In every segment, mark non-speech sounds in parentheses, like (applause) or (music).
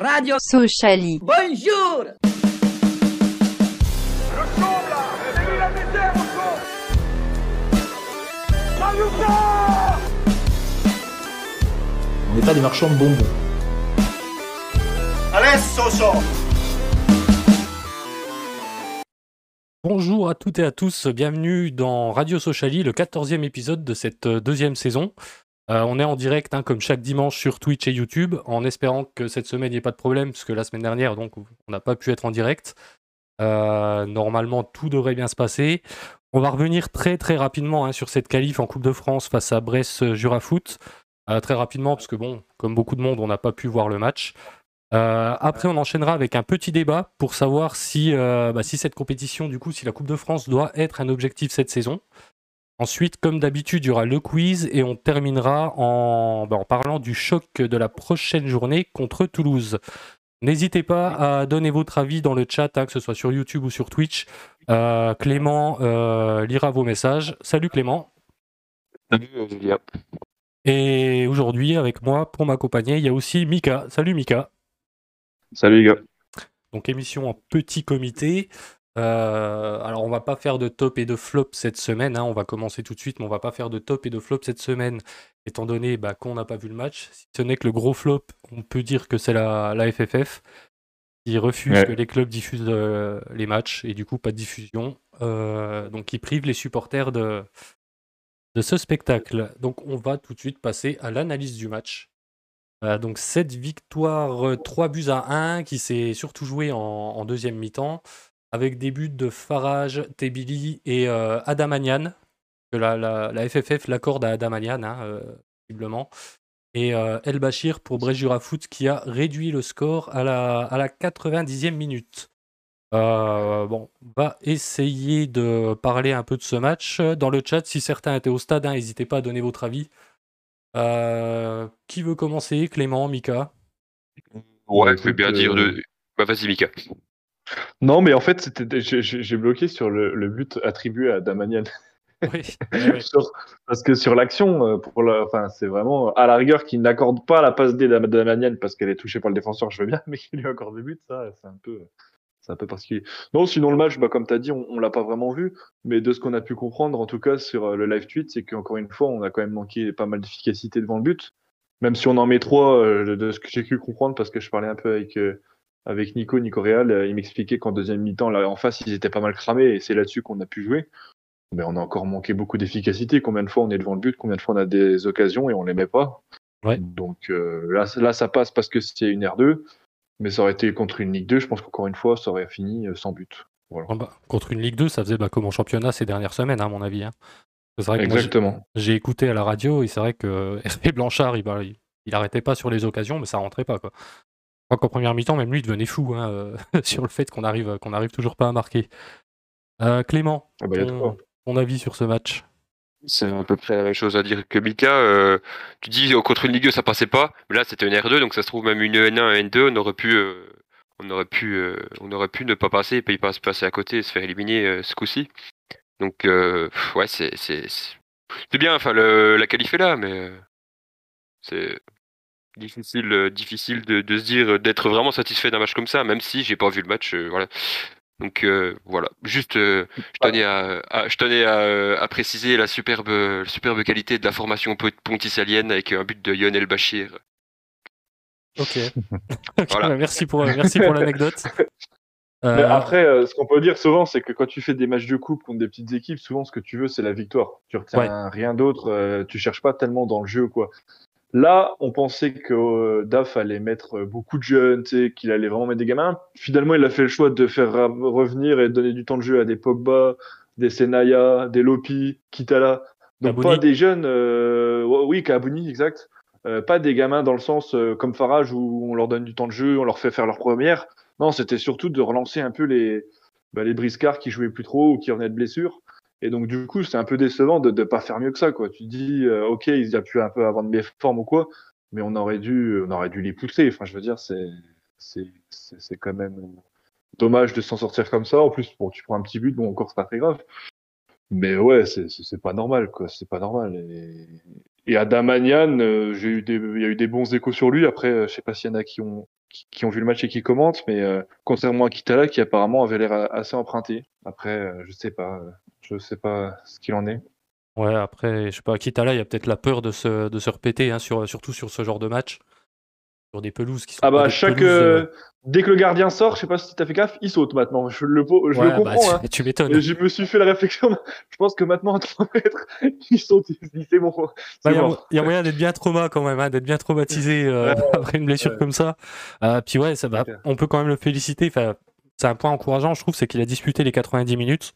Radio Sociali. Bonjour On n'est pas des marchands de bonbons. Allez, Soso Bonjour à toutes et à tous, bienvenue dans Radio Sociali, le 14e épisode de cette euh, deuxième saison. Euh, on est en direct, hein, comme chaque dimanche, sur Twitch et YouTube, en espérant que cette semaine, il n'y ait pas de problème, parce que la semaine dernière, on n'a pas pu être en direct. Euh, normalement, tout devrait bien se passer. On va revenir très très rapidement hein, sur cette qualif en Coupe de France face à Brest Jurafoot. très rapidement, parce que bon, comme beaucoup de monde, on n'a pas pu voir le match. Euh, après, on enchaînera avec un petit débat pour savoir si, euh, bah, si cette compétition, du coup, si la Coupe de France doit être un objectif cette saison. Ensuite, comme d'habitude, il y aura le quiz et on terminera en, bah, en, parlant du choc de la prochaine journée contre Toulouse. N'hésitez pas à donner votre avis dans le chat, hein, que ce soit sur YouTube ou sur Twitch. Euh, Clément lira vos messages. Salut Clément. Salut Julia. Et aujourd'hui, avec moi, pour m'accompagner, il y a aussi Mika. Salut Mika. Salut les gars. Donc émission en petit comité. Euh, alors on va pas faire de top et de flop cette semaine, hein. on va commencer tout de suite, mais on va pas faire de top et de flop cette semaine, étant donné bah, qu'on n'a pas vu le match. Si ce n'est que le gros flop, on peut dire que c'est la, la, FFF qui refuse que les clubs diffusent euh, les matchs et du coup pas de diffusion. Euh, donc qui prive les supporters de, de ce spectacle. Donc on va tout de suite passer à l'analyse du match donc cette victoire 3 buts à 1 qui s'est surtout jouée en, deuxième mi-temps avec des buts de Farage, Tebili et Adamanian. Que la, la, FFF l'accorde à Adamanian, hein, visiblement. Et El Bachir pour Bréjura Foot qui a réduit le score à la, à la 90e minute. bon, on va essayer de parler un peu de ce match. Dans le chat, si certains étaient au stade, hein, n'hésitez pas à donner votre avis. Euh, qui veut commencer? Clément, Mika? Ouais, je veux bien dire. De... Bah, vas-y, Mika. Non, mais en fait, c'était, j'ai, bloqué sur le, but attribué à Damanian. Oui, (laughs) parce que sur l'action, euh, pour enfin, c'est vraiment à la rigueur qu'il n'accorde pas la passe D d'Amanian parce qu'elle est touchée par le défenseur, je veux bien, (laughs) mais qu'il lui accorde le but, ça, c'est un peu c'est un peu particulier. Non, sinon le match, bah, comme tu as dit, on, on l'a pas vraiment vu, mais de ce qu'on a pu comprendre, en tout cas sur euh, le live tweet, c'est qu'encore une fois, on a quand même manqué pas mal d'efficacité devant le but. Même si on en met trois, euh, de ce que j'ai pu comprendre, parce que je parlais un peu avec euh, avec Nico, Nico Real, il m'expliquait qu'en deuxième mi-temps, là en face, ils étaient pas mal cramés, et c'est là-dessus qu'on a pu jouer. Mais on a encore manqué beaucoup d'efficacité. Combien de fois on est devant le but, combien de fois on a des occasions et on les met pas. Ouais. Donc là, là, ça passe parce que c'est une R2. Mais ça aurait été contre une Ligue 2, je pense qu'encore une fois, ça aurait fini euh, sans but. Ah bah, contre une Ligue 2, ça faisait bah, comme en championnat ces dernières semaines, à mon avis. Hein. Exactement. J'ai écouté à la radio et c'est vrai que (laughs) Hervé Blanchard, il, bah, il, arrêtait pas sur les occasions, mais ça rentrait pas. Quoi. Je crois qu'en première mi-temps, même lui, il devenait fou hein, euh, (laughs) sur le fait qu'on arrive, qu'on arrive toujours pas à marquer. Euh, Clément, ah bah, ton avis sur ce match? C'est à peu près la même chose à dire que Mika. Euh, tu dis oh, contre une Ligue 2 ça passait pas, mais là c'était une R2 donc ça se trouve même une N1, une N2 on aurait pu, euh, on aurait pu, euh, on aurait pu ne pas passer et puis pas se passer à côté et se faire éliminer ce coup-ci. Donc ouais c'est c'est c'est bien. Enfin le, la qualif est là, mais c'est difficile difficile de, de se dire d'être vraiment satisfait d'un match comme ça, même si j'ai pas vu le match. voilà donc euh, voilà, juste euh, je tenais, à, je tenais à, à, préciser la superbe, superbe qualité de la formation ponticalienne avec un but de Lionel Bachir. Ok. (laughs) Bah, merci pour, merci pour l'anecdote. Euh, après, ce qu'on peut dire souvent, c'est que quand tu fais des matchs de coupe contre des petites équipes, souvent ce que tu veux, c'est la victoire. Tu retiens rien d'autre, tu cherches pas tellement dans le jeu, quoi. Là, on pensait que euh, DAF allait mettre euh, beaucoup de jeunes, qu'il allait vraiment mettre des gamins. Finalement, il a fait le choix de faire revenir et de donner du temps de jeu à des Pogba, des Senaya, des Lopi, Kitala. Donc pas des jeunes, euh, oui, Kabouni, exact. pas des gamins dans le sens comme Farage où on leur donne du temps de jeu, on leur fait faire leur première. Non, c'était surtout de relancer un peu les, bah, les briscards qui jouaient plus trop ou qui revenaient de blessures. Et donc, du coup, c'est un peu décevant de ne pas faire mieux que ça, quoi. Tu dis, euh, OK, ils pu un peu avoir de formes ou quoi, mais on aurait dû, on aurait dû les pousser. Enfin, je veux dire, c'est, quand même dommage de s'en sortir comme ça. En plus, tu prends un petit but, bon, encore, c'est pas très grave. Mais ouais, c'est, c'est pas normal, quoi. C'est pas normal. Et Adamanian, j'ai eu des, il y a eu des bons échos sur lui. Après, je sais pas s'il y en a qui ont qui, ont vu le match et qui commentent, mais contrairement à Kitala, qui apparemment avait l'air assez emprunté. Après, je sais pas, je sais pas ce qu'il en est. Ouais, après, je sais pas, Kitala, il y a peut-être la peur de se, de se repéter, hein, sur, surtout sur ce genre de match sur des pelouses qui sont. Ah bah chaque euh, dès que le gardien sort, je sais pas si t'as fait gaffe, il saute maintenant. Je le, je le bah, comprends. Hein. tu, m'étonnes. Je me suis fait la réflexion. (laughs) Je pense que maintenant à 3 mètres, il saute. Il c'est bon. Bah, il y, a moyen d'être bien trauma quand même, hein, d'être bien traumatisé euh, (laughs) après une blessure comme ça. Euh, puis ouais, ça va. On peut quand même le féliciter. Enfin, c'est un point encourageant, je trouve, c'est qu'il a disputé les 90 minutes.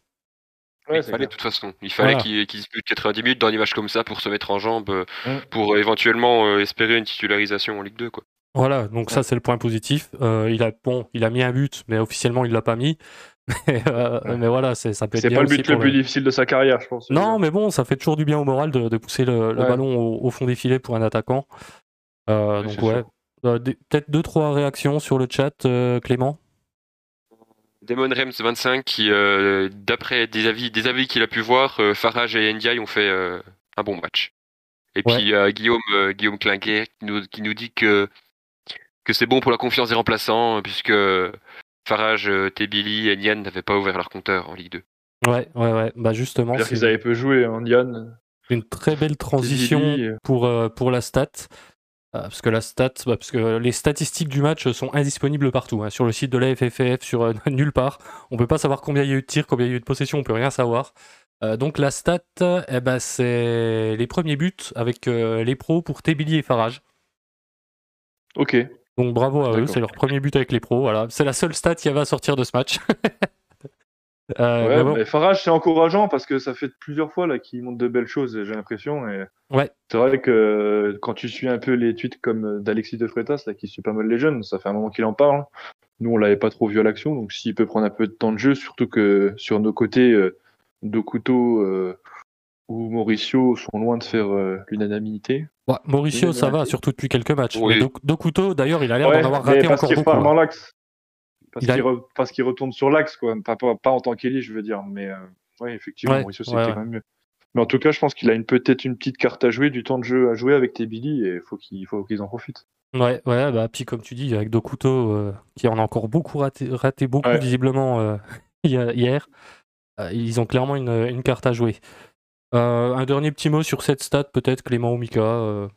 il fallait de toute façon. Il fallait qu'il dispute 90 minutes dans une match comme ça pour se mettre en jambe, mm. pour éventuellement espérer une titularisation en Ligue 2. Quoi. Voilà, donc ça c'est le point positif. Euh, il a bon, il a mis un but, mais officiellement il l'a pas mis. (laughs) Euh, mais, voilà, c'est ça peut être. C'est pas le but le plus difficile de sa carrière, je pense. Non, mais bon, ça fait toujours du bien au moral de, pousser le, ballon au, fond des filets pour un attaquant. Euh, donc ouais, peut-être deux trois réactions sur le chat, Clément? Demon Rems 25 qui, d'après des avis, des avis qu'il a pu voir, Farage et Ndiaye ont fait un bon match. Et puis Guillaume, Guillaume Clinquet qui nous, qui nous dit que que c'est bon pour la confiance des remplaçants, puisque Farage, euh, Tebili et Nian n'avaient pas ouvert leur compteur en Ligue 2. Ouais, ouais, ouais. Bah justement. C'est qu'ils avaient peu joué, en hein, Nian. Une très belle transition euh. pour, euh, pour la stat. parce que la stat, bah, parce que les statistiques du match sont indisponibles partout. Hein, sur le site de la FFF, sur (laughs) nulle part. On peut pas savoir combien il y a eu de tirs, combien il y a eu de possession, on peut rien savoir. donc la stat, eh ben, c'est les premiers buts avec les pros pour Tebili et Farage. Ok. Donc bravo à eux, c'est leur premier but avec les pros. Voilà. C'est la seule stat qui avait à sortir de ce match. (laughs) euh, ouais, mais Farage, c'est encourageant parce que ça fait plusieurs fois là qu'il montre de belles choses, j'ai l'impression. Et... Ouais. C'est vrai que quand tu suis un peu les tweets comme d'Alexis De Freitas, là, qui suit pas mal les jeunes, ça fait un moment qu'il en parle. Nous, on l'avait pas trop vu à l'action, donc s'il peut prendre un peu de temps de jeu, surtout que sur nos côtés, euh, Dokuto euh, ou Mauricio sont loin de faire euh, l'unanimité? Mauricio, ça va, surtout depuis quelques matchs. Oui. Dokuto, d'ailleurs, il a l'air d'en avoir raté parce encore beaucoup. Dans hein. l'axe. Parce qu'il retourne sur l'axe, quoi. Pas, pas, en tant qu'élite, je veux dire. Mais euh, oui, effectivement, Mauricio, c'était quand même mieux. Mais en tout cas, je pense qu'il a peut-être une petite carte à jouer, du temps de jeu à jouer avec tes Billy, et il faut qu'ils en profitent. Ouais, ouais, bah, puis comme tu dis, avec Dokuto, euh, qui en a encore beaucoup raté, raté beaucoup, visiblement, (laughs) hier, ils ont clairement une, une carte à jouer. Euh, un dernier petit mot sur cette stat, peut-être, Clément ou Mika euh.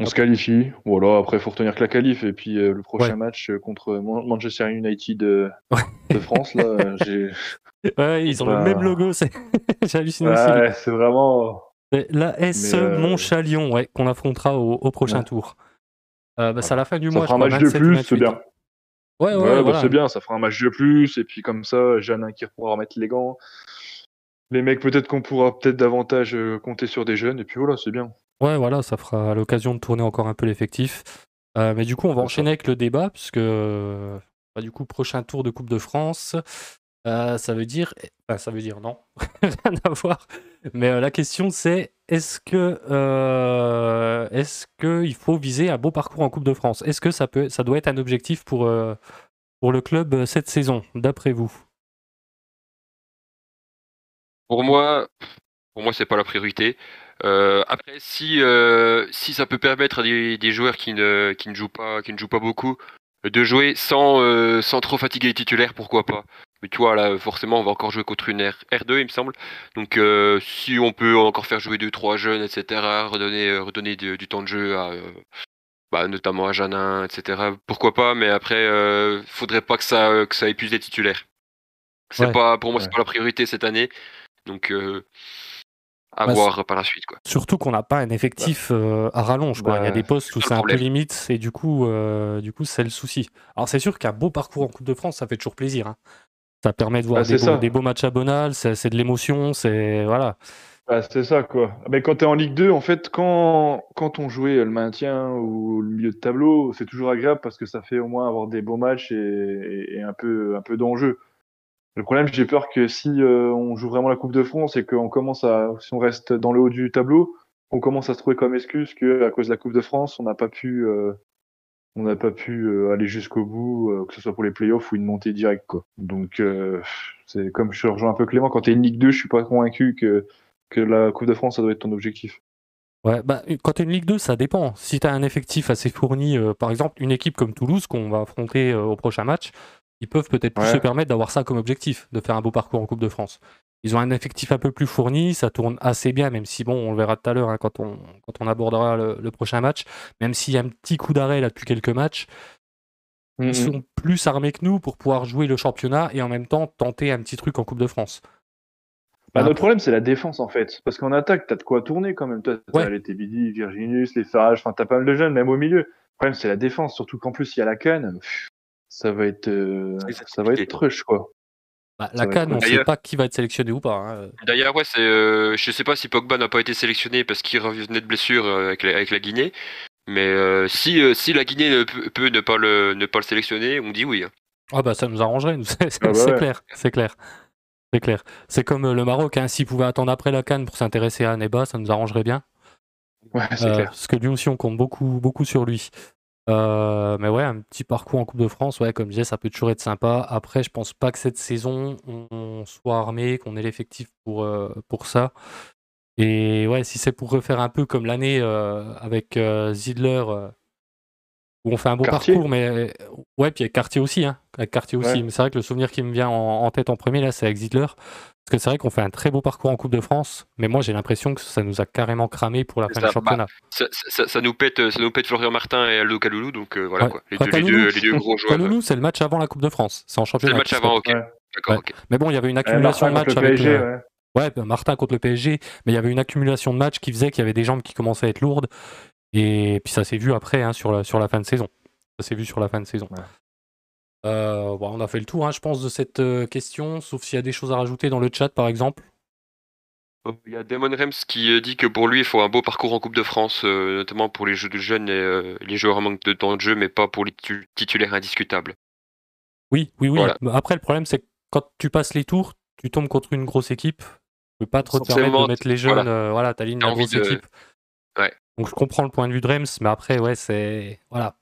On se qualifie. Voilà, après, il faut retenir que la qualif. Et puis, euh, le prochain match contre Manchester United de France, là, (laughs) j'ai. Ouais, ils ont le même logo. j'ai (laughs) halluciné ouais, C'est vraiment. La S Montchalion, ouais, qu'on affrontera au, prochain tour. Bah, c'est à la fin du mois. Ça fera un match de plus, c'est bien. Ouais, ouais, bah, c'est bien, ça fera un match de plus. Et puis, comme ça, Jeanne qui pourra remettre les gants les mecs, peut-être qu'on pourra peut-être davantage euh, compter sur des jeunes, et puis voilà, c'est bien. Ouais, voilà, ça fera l'occasion de tourner encore un peu l'effectif. Euh, mais du coup, on va enchaîner avec le débat, puisque bah, du coup, prochain tour de Coupe de France, euh, ça veut dire, enfin, ça veut dire non, (laughs) rien à voir. Mais la question c'est, est-ce que, est-ce que il faut viser un beau parcours en Coupe de France? Est-ce que ça peut, ça doit être un objectif pour pour le club cette saison, d'après vous? Pour moi, pour moi, c'est pas la priorité. Euh, après, si euh, si ça peut permettre à des, joueurs qui ne qui ne jouent pas qui ne jouent pas beaucoup de jouer sans euh, sans trop fatiguer les titulaires, pourquoi pas. Mais tu vois là, forcément, on va encore jouer contre une R, 2 il me semble. Donc, si on peut encore faire jouer deux trois jeunes, etc., redonner redonner du, temps de jeu à bah, notamment à Janin, etc. Pourquoi pas Mais après, faudrait pas que ça que ça épuise les titulaires. C'est pas pour moi, c'est pas la priorité cette année. Donc, euh, à bah, voir par la suite. Quoi. Surtout qu'on n'a pas un effectif euh, à rallonge. Quoi. Il y a bah, des postes où c'est un peu limite et du coup, euh, du coup c'est le souci. Alors c'est sûr qu'un beau parcours en Coupe de France, ça fait toujours plaisir. Hein. Ça permet de voir bah, des, beaux, matchs à Bonal, c'est de l'émotion, c'est voilà. c'est ça quoi. Mais quand tu es en Ligue 2, en fait, quand, quand on jouait le maintien ou le milieu de tableau, c'est toujours agréable parce que ça fait au moins avoir des beaux matchs et, et un peu, un peu d'enjeu. Le problème, j'ai peur que si euh, on joue vraiment la Coupe de France et qu'on commence à, si on reste dans le haut du tableau, on commence à se trouver comme excuse que à cause de la Coupe de France, on n'a pas pu, euh, on n'a pas pu euh, aller jusqu'au bout, que ce soit pour les playoffs ou une montée directe. Donc, c'est comme je rejoins un peu Clément, quand tu es une Ligue 2, je suis pas convaincu que que la Coupe de France, ça doit être ton objectif. Ouais, bah, quand tu es une Ligue 2, ça dépend. Si tu as un effectif assez fourni, par exemple, une équipe comme Toulouse qu'on va affronter au prochain match, ils peuvent peut-être se permettre d'avoir ça comme objectif, de faire un beau parcours en Coupe de France. Ils ont un effectif un peu plus fourni, ça tourne assez bien, même si, bon, on le verra tout à l'heure hein, quand, on, quand on abordera le, prochain match, même s'il y a un petit coup d'arrêt là depuis quelques matchs, ils sont plus armés que nous pour pouvoir jouer le championnat et en même temps tenter un petit truc en Coupe de France. Bah, notre problème, c'est la défense, en fait. Parce qu'en attaque, t'as de quoi tourner quand même. T'as ouais. les Tébidi, Virginus, les Farage, enfin, t'as pas mal de jeunes, même au milieu. Le problème, c'est la défense, surtout qu'en plus, il y a la canne. Ça va être, euh, ça va être trush, quoi. Bah, la canne, on sait pas qui va être sélectionné ou pas. Hein. D'ailleurs, ouais, c'est, euh, je sais pas si Pogba n'a pas été sélectionné parce qu'il revenait de blessure euh, avec, la, avec la Guinée. Mais si, si la Guinée peut, ne, pas le, ne pas le sélectionner, on dit oui. Hein. Ah bah ça nous arrangerait, (laughs) c'est ah bah clair, c'est clair. C'est clair. C'est comme euh, le Maroc, hein. s'il pouvait attendre après la Cannes pour s'intéresser à Neba, ça nous arrangerait bien. Ouais, c'est euh, clair. Parce que lui aussi, on compte beaucoup, beaucoup sur lui. Euh, mais ouais, un petit parcours en Coupe de France, ouais, comme je disais, ça peut toujours être sympa. Après, je pense pas que cette saison, on soit armé, qu'on ait l'effectif pour, pour ça. Et ouais, si c'est pour refaire un peu comme l'année avec Zidler, où on fait un beau parcours, mais ouais, puis avec Cartier aussi, hein, avec Cartier aussi. Mais c'est vrai que le souvenir qui me vient en, tête en premier là, c'est avec Zidler, parce que c'est vrai qu'on fait un très beau parcours en Coupe de France, mais moi j'ai l'impression que ça nous a carrément cramé pour la fin du championnat. Bah, ça, nous pète, ça nous pète Florian Martin et Aldo Kaloulou, donc euh, voilà quoi. Les, deux, gros joueurs. Kaloulou, c'est le match avant la Coupe de France, c'est en championnat. C'est le match avant, ok. D'accord, Mais bon, il y avait une accumulation de matchs avec. PSG, ouais. Bah, Martin contre le PSG, mais il y avait une accumulation de matchs qui faisait qu'il y avait des jambes qui commençaient à être lourdes. Et puis ça s'est vu après hein, sur, la, sur la fin de saison. Ça s'est vu sur la fin de saison. Euh, on a fait le tour, hein, je pense, de cette euh, question, sauf s'il y a des choses à rajouter dans le chat, par exemple. Oh, il y a Damon Rems qui euh, dit que pour lui, il faut un beau parcours en Coupe de France, notamment pour les jeux de jeunes et les joueurs en manque de temps de jeu, mais pas pour les titulaires indiscutables. Oui, oui, oui. Après, le problème, c'est que quand tu passes les tours, tu tombes contre une grosse équipe. Tu peux pas trop te permettre de mettre les jeunes. Voilà, voilà t'alignes la grosse équipe. Donc je comprends le point de vue de Rems, mais après, ouais, c'est. Voilà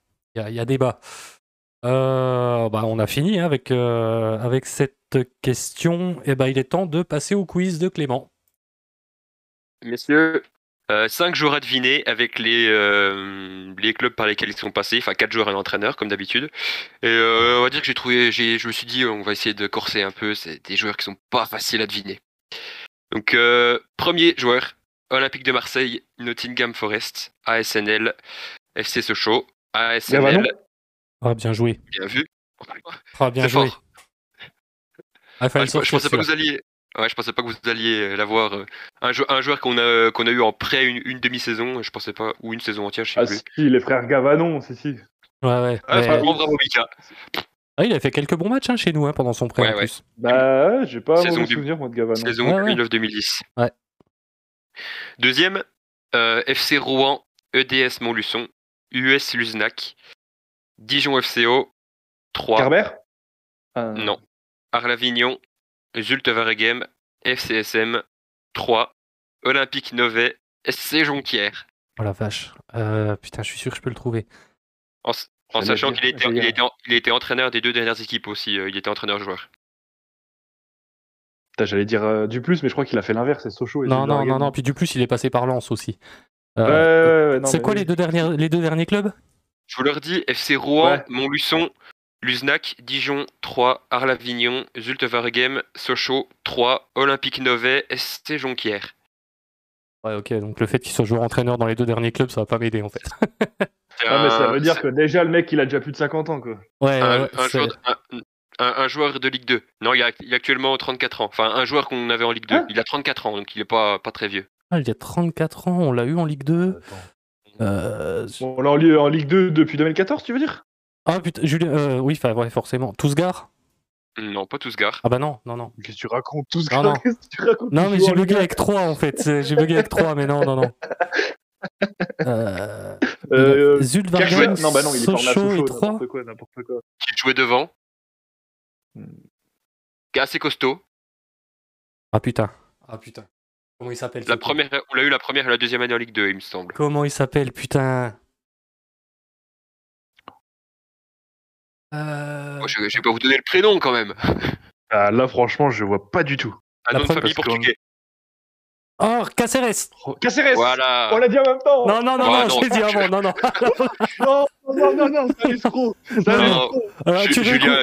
il y, a débat. Euh, bah, on a fini hein, avec, euh, avec cette question. Et eh ben, il est temps de passer au quiz de Clément. Messieurs, 5 euh, joueurs à deviner avec les, les clubs par lesquels ils sont passés, enfin 4 joueurs et un entraîneur comme d'habitude. Et on va dire que j'ai trouvé, je me suis dit on va essayer de corser un peu, c'est des joueurs qui sont pas faciles à deviner. Donc premier joueur, Olympique de Marseille, Nottingham Forest, ASNL, FC Sochaux, ASML. Ah, bien joué. Bien vu. Ah, bien joué. Ah, je, pensais pas que vous alliez. Ouais, je pensais pas que vous alliez l'avoir. Euh, un, un, joueur qu'on a, qu'on a eu en prêt une, demi-saison, je pensais pas, ou une saison entière, je sais ah, plus. Si, les frères Gavanon, c'est si. Ouais, ouais. Ah, bravo, Mika. Ah, il a fait quelques bons matchs hein, chez nous hein, pendant son prêt ouais, en plus. Bah, j'ai pas saison de souvenir moi de Gavanon. Saison 2009-2010. Ouais. Deuxième, euh, FC Rouen, EDS Montluçon, US Luznac, Dijon FCO, 3. Carber euh. Non. Arlavignon, Zulte Varegem, FCSM, 3. Olympique Novet, SC Jonquière. Oh la vache. Euh, putain, je suis sûr que je peux le trouver. En, sachant qu'il était, il était, il était, entraîneur des deux dernières équipes aussi. Euh, il était entraîneur-joueur. J'allais dire du plus, mais je crois qu'il a fait l'inverse. C'est Sochaux. Et non, non, non, non. Puis du plus, il est passé par Lens aussi. Euh, c'est quoi les, deux derniers, les deux derniers clubs? Je vous leur dis FC Rouen, Montluçon, Luznac, Dijon 3, Arlavignon, Zulte Waregem, Sochaux 3, Olympique Novet, ST Jonquière. Ouais, ok, donc le fait qu'il soit joueur entraîneur dans les deux derniers clubs, ça va pas m'aider en fait. ah, mais ça veut dire que déjà le mec il a déjà plus de 50 ans quoi. Ouais, un, joueur, de Ligue 2. Non, il a, il a, actuellement 34 ans. Enfin, un joueur qu'on avait en Ligue 2. Ah. il a 34 ans, donc il est pas, pas très vieux. Ah, il y a 34 ans, on l'a eu en Ligue 2. Euh... on l'a en Ligue 2 depuis 2014, tu veux dire? Ah putain, Julien, euh, oui, ouais, forcément. Tousgar Non, pas Tousgar. Ah bah non, non, non. Qu'est-ce que tu racontes Tousgar Non, non. tu racontes non mais j'ai bugué avec 3 en fait. J'ai bugué avec 3, mais non, non, non. (laughs) Euh, euh, Zult non, bah non, il est Sochaux et 3. N'importe quoi, n'importe quoi. Qui jouait devant hmm. Qui est assez costaud. Ah putain. Ah putain. Comment il s'appelle La première, on l'a eu la première et la deuxième année en Ligue 2, il me semble. Comment il s'appelle, putain euh... je, vais pas vous donner le prénom quand même. (laughs) Ah, là, franchement, je vois pas du tout. Un nom de famille portugais. Oh, Caceres Caceres Voilà On l'a dit en même temps Non, non, non, Ah, non, non. je l'ai dit avant, non, non. (laughs) Non, non, non, non, c'est un escroc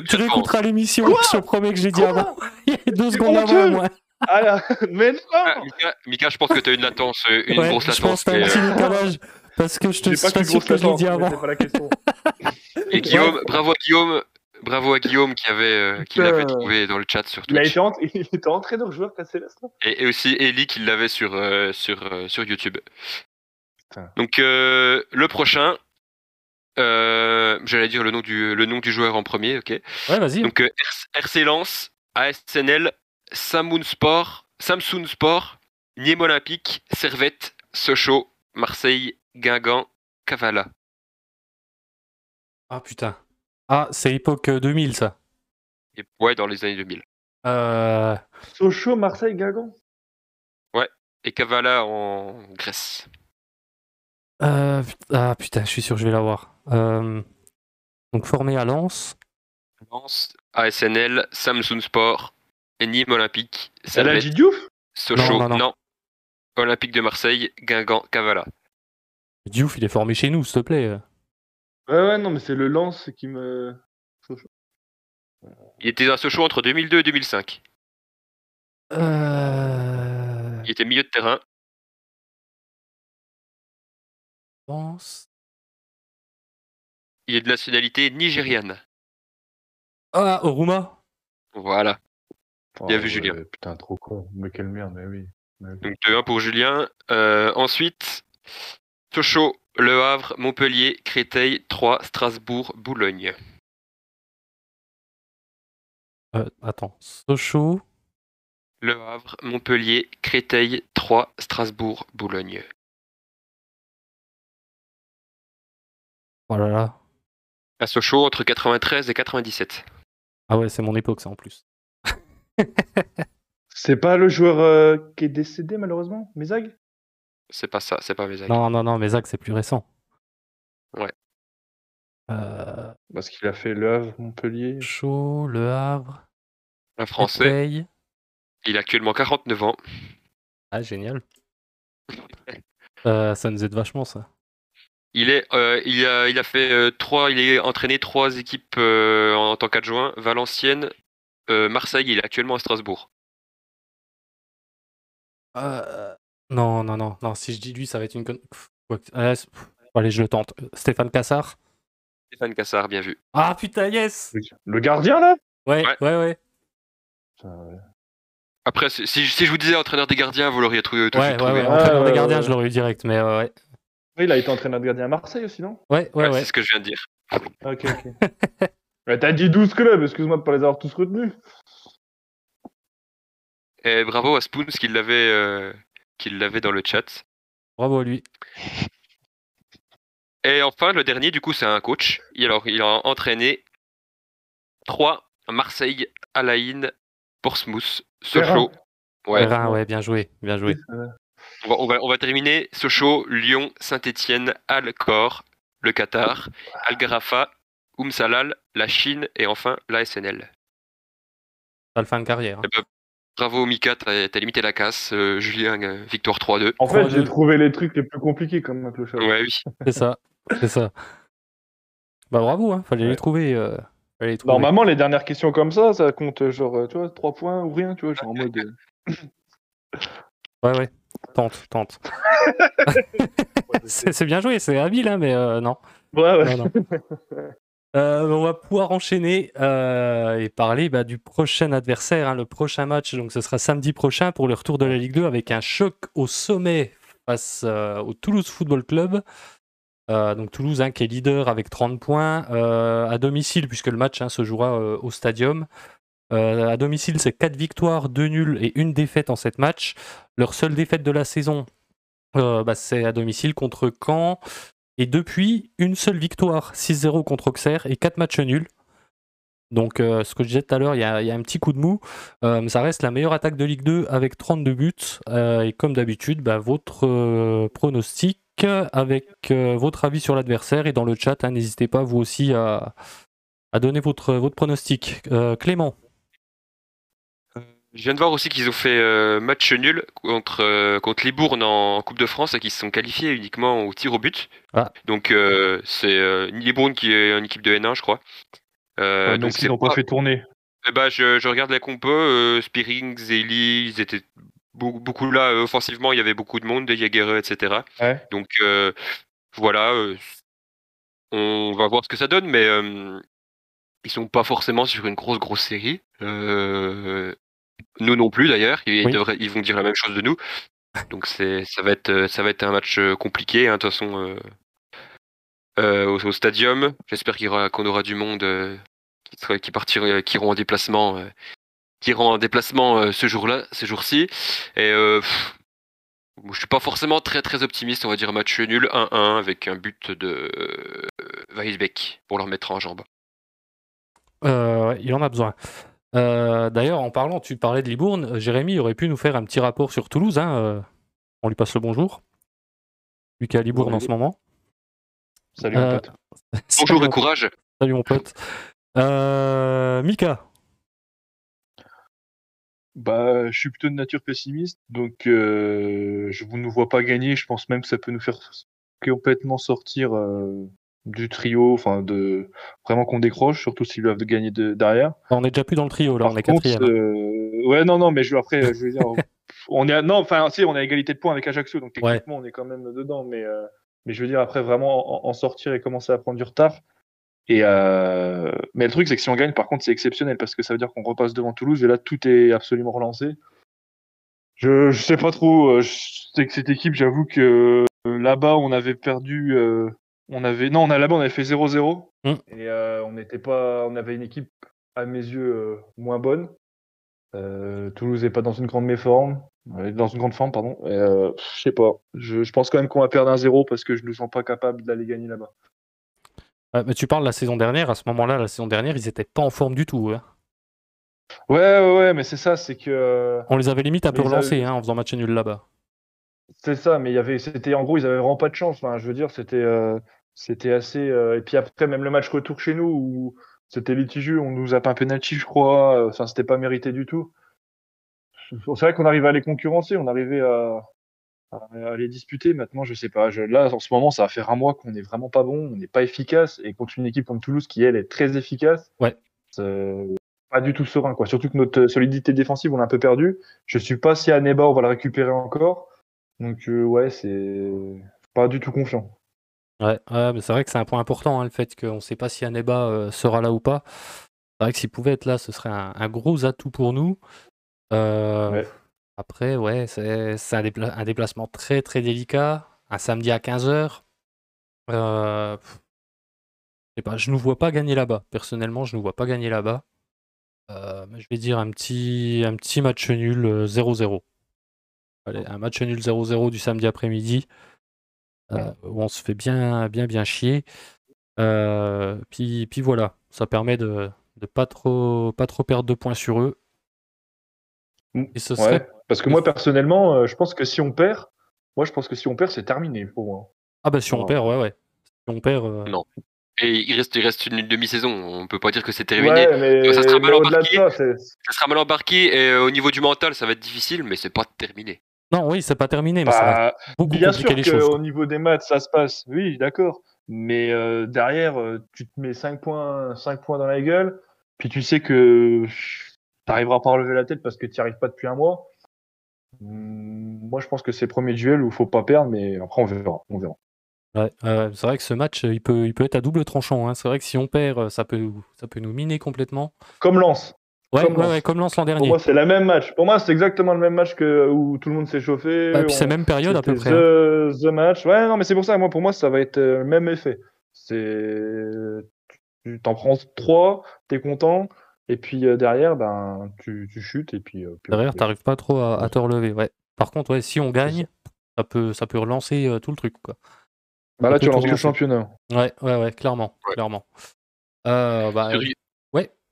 tu, réécouteras l'émission, je te promets que je l'ai dit avant. (laughs) Il y a deux secondes avant, moi. Ah là, (laughs) mais non Ah, Mika, Mika, je pense que tu as une latence, euh, une Ouais, grosse je pense latence. que un petit euh. Parce que je te suis pas pas sûr grosse que je l'ai latence, dit mais avant. c'est pas la question. (laughs) Et Guillaume, bravo à Guillaume, bravo à Guillaume qui avait, euh, qui l'avait trouvé dans le chat sur Il Twitch. été, en... il était entraîneur-joueur Caceres là Et, et aussi Ellie qui l'avait sur, euh, sur, euh, sur YouTube. Putain. Donc euh, le prochain, euh, j'allais dire le nom, du, le nom du joueur en premier, ok. Ouais, vas-y. Donc euh, RC RC Lens, ASNL, Samoun Sport, Samsung Sport, Nîmes Olympique, Servette, Sochaux, Marseille, Guingamp, Cavala. Ah, putain. Ah, c'est époque euh, 2000, ça. Et ouais, dans les années 2000. Euh... Sochaux, Marseille, Guingamp? Et Cavala en Grèce. euh, Ah, putain, je suis sûr que je vais l'avoir. Euh... Donc, formé à Lens. Lens, ASNL, Samsung Sport, Nîmes Olympique, Servette, dit Diouf Sochaux, Non, non, non. Olympique de Marseille, Guingamp, Cavala. Diouf, il est formé chez nous, s'il te plaît. Ouais, ouais, non, mais c'est le lance qui me. Il était à Sochaux entre 2002 et 2005. Euh... Il était milieu de terrain. Lens. Il est de nationalité nigériane. Ah, Oruma. Voilà. Bien Oh, vu, Julien. Putain, trop con. Mais quelle merde, mais oui. Mais oui. Donc 2-1 pour Julien. Euh, ensuite, Sochaux, Le Havre, Montpellier, Créteil, 3, Strasbourg, Boulogne. Euh, attends. Sochaux. Le Havre, Montpellier, Créteil, 3, Strasbourg, Boulogne. Oh là là. À Sochaux, entre 93 et 97. Ah ouais, c'est mon époque, ça, en plus. C'est pas le joueur euh, qui est décédé, malheureusement Mizag C'est pas ça, c'est pas mes Non, non, non, Zach, c'est plus récent. Ouais. Euh, Parce qu'il a fait Le Havre, Montpellier. Chaud, Le Havre, Un Français, il a actuellement 49 ans. Ah, génial. (laughs) Euh, ça nous aide vachement, ça. Il, est, euh, il, a, il a fait euh, trois, il est entraîné trois équipes euh, en, tant qu'adjoint, Valenciennes, Marseille, il est actuellement à Strasbourg. Euh, Non, non, non, non. Si je dis lui, ça va être une con... Pff, quoi que- euh, c'est- pff, Allez, je le tente. Euh, Stéphane Cassard? Stéphane Cassard, bien vu. Ah putain, yes Le gardien, là? Ouais, Ouais. ouais, ouais. Putain, ouais. Après, si, si je vous disais entraîneur des gardiens, vous l'auriez trouvé tout de Ouais, suite ouais, trouvé. ouais. hein. Entraîneur des gardiens, ouais. je l'aurais eu direct, mais euh, ouais. Oui, il a été entraîneur de gardien à Marseille aussi, non? Ouais, ouais, Ouais, ouais. C'est ce que je viens de dire. Ok, ok. (laughs) T'as dit 12 clubs, excuse-moi de pas les avoir tous retenus. Et bravo à Spoons qui l'avait euh, qui l'avait dans le chat. Bravo à lui. (laughs) Et enfin, le dernier, du coup, c'est un coach. Et alors, il a entraîné 3 Marseille, Alain, Portsmouth, Sochaux. Ouais. Ouais, bien joué, bien joué. On va, on va- on va terminer Sochaux, Lyon, Saint-Etienne, Al-Khor, le Qatar, Al-Gharafa, Oum Salal, la Chine et enfin la SNL. Pas le fin de carrière. hein. Eh ben, bravo Mika, t'as t'as limité la casse. Euh, Julien, euh, victoire 3-2. En fait, 3-2. j'ai trouvé les trucs les plus compliqués comme un clochard. Ouais, oui. (laughs) C'est ça, c'est ça. Bah bravo, hein. fallait les Ouais. trouver. euh, fallait les trouver. Normalement, les dernières questions comme ça, ça compte genre, tu vois, 3 points ou rien, tu vois, genre en mode. Ouais, ouais. Tente, tente. (laughs) (laughs) c'est c'est bien joué, c'est habile, hein, mais euh, non. Ouais, ouais. Non, non. Euh, on va pouvoir enchaîner euh, et parler bah, du prochain adversaire, hein, le prochain match. Donc, ce sera samedi prochain pour le retour de la Ligue 2 avec un choc au sommet face euh, au Toulouse Football Club. Donc Toulouse hein, qui est leader avec 30 points à domicile puisque le match hein, se jouera au stadium. À domicile, c'est 4 victoires, 2 nuls et une défaite en 7 matchs. Leur seule défaite de la saison, bah, c'est à domicile contre Caen. Et depuis, une seule victoire, 6-0 contre Auxerre et 4 matchs nuls. Donc, euh, ce que je disais tout à l'heure, il y, a un petit coup de mou. Euh, ça reste la meilleure attaque de Ligue 2 avec 32 buts. Euh, et comme d'habitude, bah, votre pronostic avec votre avis sur l'adversaire. Et dans le chat, hein, n'hésitez pas vous aussi à, à donner votre, votre pronostic. Clément, Je viens de voir aussi qu'ils ont fait match nul contre, contre Libourne en Coupe de France et qu'ils se sont qualifiés uniquement au tir au but. Ah. Donc c'est Libourne qui est une équipe de N1, je crois. donc ils n'ont pas fait tourner. Ben, je, je, regarde la compo, Spearing, Zeli, ils étaient beaucoup, là offensivement, il y avait beaucoup de monde, des etc. Donc voilà, on va voir ce que ça donne, mais ils sont pas forcément sur une grosse grosse série. Euh, nous non plus d'ailleurs. Ils, ils vont dire la même chose de nous. Donc c'est ça va être ça va être un match euh, compliqué. Hein, de toute façon euh, au, stadium. J'espère qu'on aura, du monde qui, qui partira, qui iront en déplacement, qui iront en déplacement ce jour-là, ce jour-ci. Et je suis pas forcément très très optimiste. On va dire match nul 1-1 avec un but de Weisbeck pour leur mettre en jambe. Euh, il en a besoin. Euh, d'ailleurs, en parlant, tu parlais de Libourne, Jérémy aurait pu nous faire un petit rapport sur Toulouse. Hein, euh, on lui passe le bonjour. Lui qui est à Libourne en ce moment. Salut mon pote. (laughs) bonjour et courage. Salut mon pote. Mika. Bah, je suis plutôt de nature pessimiste, donc je ne nous vois pas gagner. Je pense même que ça peut nous faire complètement sortir du trio, enfin de vraiment qu'on décroche, surtout s'ils doivent gagner de, derrière. On est déjà plus dans le trio là, on est quatrième. Euh, ouais, non, non, mais je, après, je veux dire, (laughs) on est, non, enfin, si, on a égalité de points avec Ajaccio, donc techniquement, on est quand même dedans, mais, euh, mais je veux dire, après, vraiment en, sortir et commencer à prendre du retard. Et euh... mais le truc, c'est que si on gagne, par contre, c'est exceptionnel parce que ça veut dire qu'on repasse devant Toulouse et là, tout est absolument relancé. Je, je sais pas trop. Euh, je sais que cette équipe, j'avoue que là-bas, on avait perdu on avait non, on a là-bas on avait fait 0-0 mm. et euh, on n'était pas, on avait une équipe à mes yeux euh, moins bonne. Euh, Toulouse n'est pas dans une grande méforme, dans une grande forme pardon. je sais pas. Je, pense quand même qu'on va perdre un 0 parce que je ne sens pas capable d'aller gagner là-bas. mais tu parles de la saison dernière. À ce moment-là, la saison dernière, ils étaient pas en forme du tout. Hein. Ouais, ouais, ouais, mais c'est ça, c'est que. On les avait limite un peu relancés hein, en faisant match nul là-bas. C'est ça, mais il y avait, c'était en gros, ils avaient vraiment pas de chance. Enfin, je veux dire, c'était, euh, c'était assez. Euh, et puis après, même le match retour chez nous où c'était litigieux, on nous a pas un penalty, je crois. Euh, enfin, c'était pas mérité du tout. C'est vrai qu'on arrivait à les concurrencer, on arrivait à, à, les disputer. Maintenant, je sais pas. Je, là, en ce moment, ça va faire un mois qu'on est vraiment pas bon, on n'est pas efficace. Et contre une équipe comme Toulouse qui elle est très efficace, ouais. pas du tout serein, quoi. Surtout que notre solidité défensive, on l'a un peu perdu. Je suis pas si à Neba on va la récupérer encore. Donc euh, ouais, c'est pas du tout confiant. Ouais, mais c'est vrai que c'est un point important, hein, le fait qu'on ne sait pas si Aneba euh, sera là ou pas. C'est vrai que s'il pouvait être là, ce serait un, gros atout pour nous. Euh, après, ouais, c'est un, un, déplacement très très délicat. Un samedi à 15h. Euh, je ne nous vois pas gagner là-bas. Personnellement, je ne nous vois pas gagner là-bas. je vais dire un petit, un petit match nul 0-0 un match nul 0-0 du samedi après-midi, euh, où on se fait bien, bien, bien chier. Euh, puis, puis voilà, ça permet de ne pas trop, pas trop perdre de points sur eux. Mm. Et ce serait... Parce que moi, personnellement, euh, je pense que si on perd, moi, je pense que si on perd, c'est terminé pour moi. Ah bah si on perd, ouais, ouais. Si on perd... Non. Et il reste, il reste une demi-saison. On peut pas dire que c'est terminé. ça, sera mal embarqué. Ça, ça, sera mal embarqué et au niveau du mental, ça va être difficile, mais c'est pas terminé. Non, oui, c'est pas terminé, mais ça bah, beaucoup Bien sûr qu'au niveau des maths, ça se passe. Oui, d'accord. Mais euh, derrière, euh, tu te mets 5 points, 5 points dans la gueule, puis tu sais que tu n'arriveras pas à relever la tête parce que tu n'y arrives pas depuis un mois. Hmm, moi, je pense que c'est le premier duel où il faut pas perdre, mais après, on verra. On verra. Ouais, c'est vrai que ce match, il peut, il peut être à double tranchant. Hein. C'est vrai que si on perd, ça peut, ça peut nous miner complètement. Comme Lance. Ouais, comme, ouais, comme Lance l'an dernier. Pour moi, c'est le même match. Pour moi, c'est exactement le même match que où tout le monde s'est chauffé. Bah, puis c'est même période à peu près. Hein. The, match. Ouais, non, mais c'est pour ça. Moi, pour moi, ça va être euh, le même effet. C'est tu t'en prends trois, t'es content, et puis euh, derrière, ben tu, tu, chutes et puis. Euh, derrière, t'arrives pas trop à, te relever. Ouais. Par contre, ouais, si on gagne, ça peut, ça peut relancer tout le truc, quoi. Bah là, tu relances le championnat. Ouais, ouais, ouais, clairement, clairement. bah,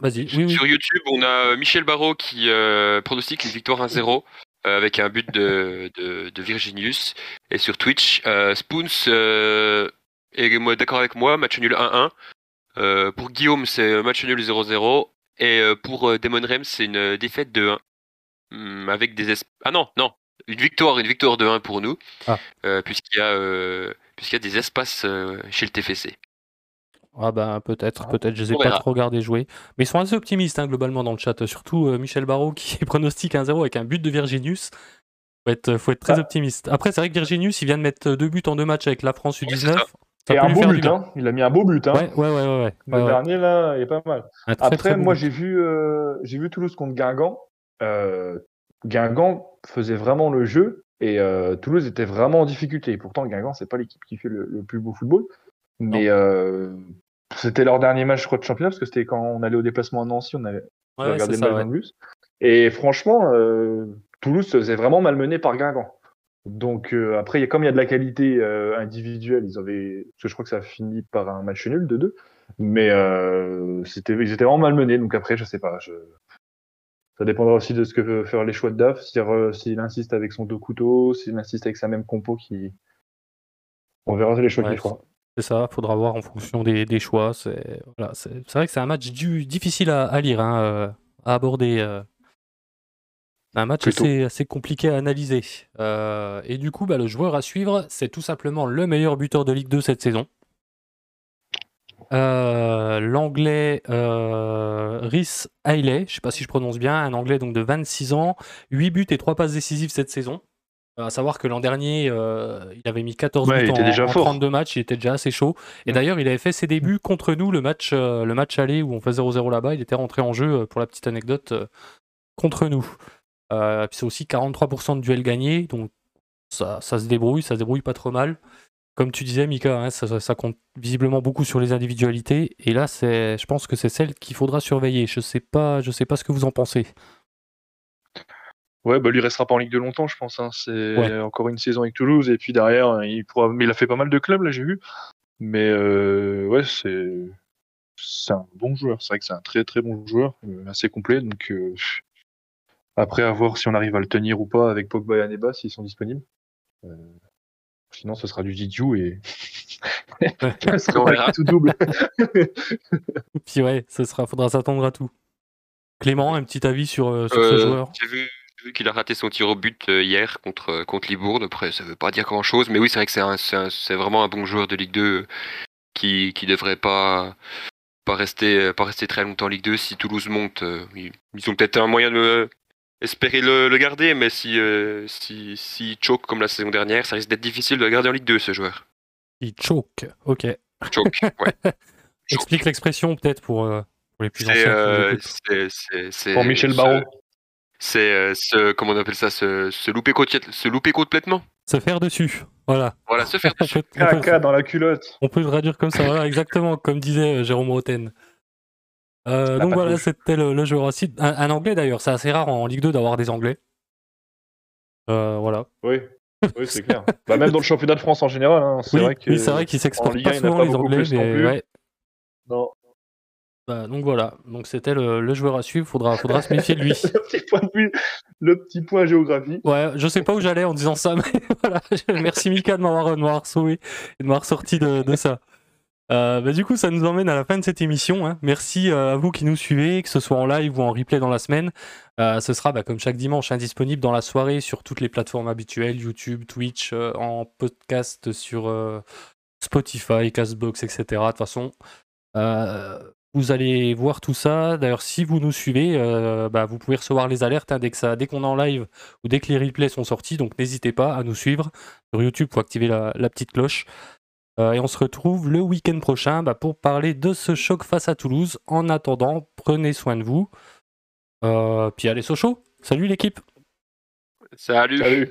sur YouTube, on a Michel Barrault qui euh, pronostique une victoire 1-0 euh, avec un but de, de, Virginius. Et sur Twitch, euh, Spoons est d'accord avec moi, match nul 1-1. pour Guillaume, c'est match nul 0-0. Et pour Demon Rem, c'est une défaite de 1. hmm, avec des ah non non une victoire une victoire de 1 pour nous ah. puisqu'il y a puisqu'il y a des espaces chez le TFC. Ah bah peut-être, ah. peut-être, je les ai pas trop regardés jouer. Mais ils sont assez optimistes hein, globalement dans le chat, surtout Michel Barrault qui (laughs) pronostique 1-0 avec un but de Virginius. Faut être, faut être très bah. optimiste. Après, c'est vrai que Virginius, il vient de mettre deux buts en deux matchs avec la France U19. et un beau but, hein. il a mis un beau but. Hein. Ouais, ouais, ouais, ouais, Le dernier, là, il est pas mal. Après, moi, j'ai vu, euh, j'ai vu Toulouse contre Guingamp. Euh, Guingamp faisait vraiment le jeu et euh, Toulouse était vraiment en difficulté. pourtant, Guingamp, c'est pas l'équipe qui fait le, plus beau football. Mais euh, c'était leur dernier match, je crois, de championnat, parce que c'était quand on allait au déplacement à Nancy, on avait regardé le match en bus. Et franchement, euh, Toulouse se faisait vraiment malmener par Guingamp. Donc euh, après, comme il y a de la qualité euh, individuelle, ils avaient, parce que je crois que ça a fini par un match nul de deux, mais euh, c'était, ils étaient vraiment malmenés. Donc après, je sais pas, je... ça dépendra aussi de ce que veut faire les choix de Daf, c'est-à-dire s'il insiste avec son deux couteaux, s'il insiste avec sa même compo, qui, on verra les choix qu'il fera. C'est ça, faudra voir en fonction des, des choix. C'est voilà, vrai que c'est un match du, difficile à, à lire, hein, à aborder un match assez, compliqué à analyser. Euh, et du coup, bah, le joueur à suivre, c'est tout simplement le meilleur buteur de Ligue 2 cette saison. Euh, l'anglais euh, Rhys Hailey, je sais pas si je prononce bien, un anglais donc de 26 ans, 8 buts et 3 passes décisives cette saison. À savoir que l'an dernier, il avait mis 14 buts en, déjà 32 matchs, il était déjà assez chaud. Et d'ailleurs, il avait fait ses débuts contre nous, le match, le match aller où on fait 0-0 là-bas. Il était rentré en jeu, pour la petite anecdote, contre nous. Euh, c'est aussi 43% de duels gagnés, donc ça, se débrouille, ça se débrouille pas trop mal. Comme tu disais, Mika, hein, ça, compte visiblement beaucoup sur les individualités. Et là, je pense que c'est celle qu'il faudra surveiller. Je sais pas, je sais pas ce que vous en pensez. Ouais, bah lui restera pas en Ligue de longtemps, je pense. Hein. C'est encore une saison avec Toulouse et puis derrière, il pourra. Mais il a fait pas mal de clubs là, j'ai vu. Mais euh, ouais, c'est c'est un bon joueur. C'est vrai que c'est un très très bon joueur, euh, assez complet. Donc après, à voir si on arrive à le tenir ou pas avec Pogba et Aneba s'ils sont disponibles. Euh, sinon, ce sera du Didiou et (laughs) (laughs) on verra tout double. Puis ouais, ce sera, faudra s'attendre à tout. Clément, un petit avis sur, euh, ce euh, joueur? J'ai vu, qu'il a raté son tir au but hier contre, contre Libourne. Après, ça veut pas dire grand chose, mais oui, c'est vrai que c'est vraiment un bon joueur de Ligue 2 qui, qui devrait pas pas rester pas rester très longtemps en Ligue 2 si Toulouse monte. ils ont peut-être un moyen de espérer le, garder, mais si, euh, si, si choke comme la saison dernière, ça risque d'être difficile de le garder en Ligue 2, ce joueur. Il choke, ok. Choke, ouais. (laughs) Explique l'expression peut-être pour, euh, pour, les plus anciens. Euh, c'est, pour Michel Barrault. C'est ce, comment on appelle ça, se, se, louper, se louper complètement. Se faire dessus, voilà. Voilà, se faire (laughs) dessus. Caca dans la culotte. On peut le traduire comme ça, voilà, exactement, comme disait Jérôme Roten. Euh, donc voilà, c'était le, joueur aussi. Un, anglais d'ailleurs, c'est assez rare en Ligue 2 d'avoir des anglais. Euh, voilà. Oui, oui c'est clair. (laughs) bah, même dans le championnat de France en général, hein, c'est vrai oui, c'est vrai qu'ils s'exportent pas souvent les anglais, mais ouais. Non. Bah, donc voilà, donc c'était le, joueur à suivre, faudra, faudra se méfier de lui. (laughs) le, petit point de vue, le petit point géographie. Ouais, je sais pas où j'allais en disant ça, (laughs) mais voilà. Merci Mika de m'avoir sauvé et de m'avoir sorti de, de ça. Euh, bah, du coup, ça nous emmène à la fin de cette émission. Hein. Merci euh, à vous qui nous suivez, que ce soit en live ou en replay dans la semaine. Euh, ce sera, bah, comme chaque dimanche, indisponible hein, dans la soirée sur toutes les plateformes habituelles, YouTube, Twitch, en podcast sur Spotify, Castbox, etc. De toute façon, vous allez voir tout ça. D'ailleurs, si vous nous suivez, bah, vous pouvez recevoir les alertes hein, dès que dès qu'on est en live ou dès que les replays sont sortis. Donc, n'hésitez pas à nous suivre sur YouTube pour activer la petite cloche. Euh, et on se retrouve le week-end prochain bah, pour parler de ce choc face à Toulouse. En attendant, prenez soin de vous. Euh, puis allez Sochaux. Salut l'équipe. Salut. Salut.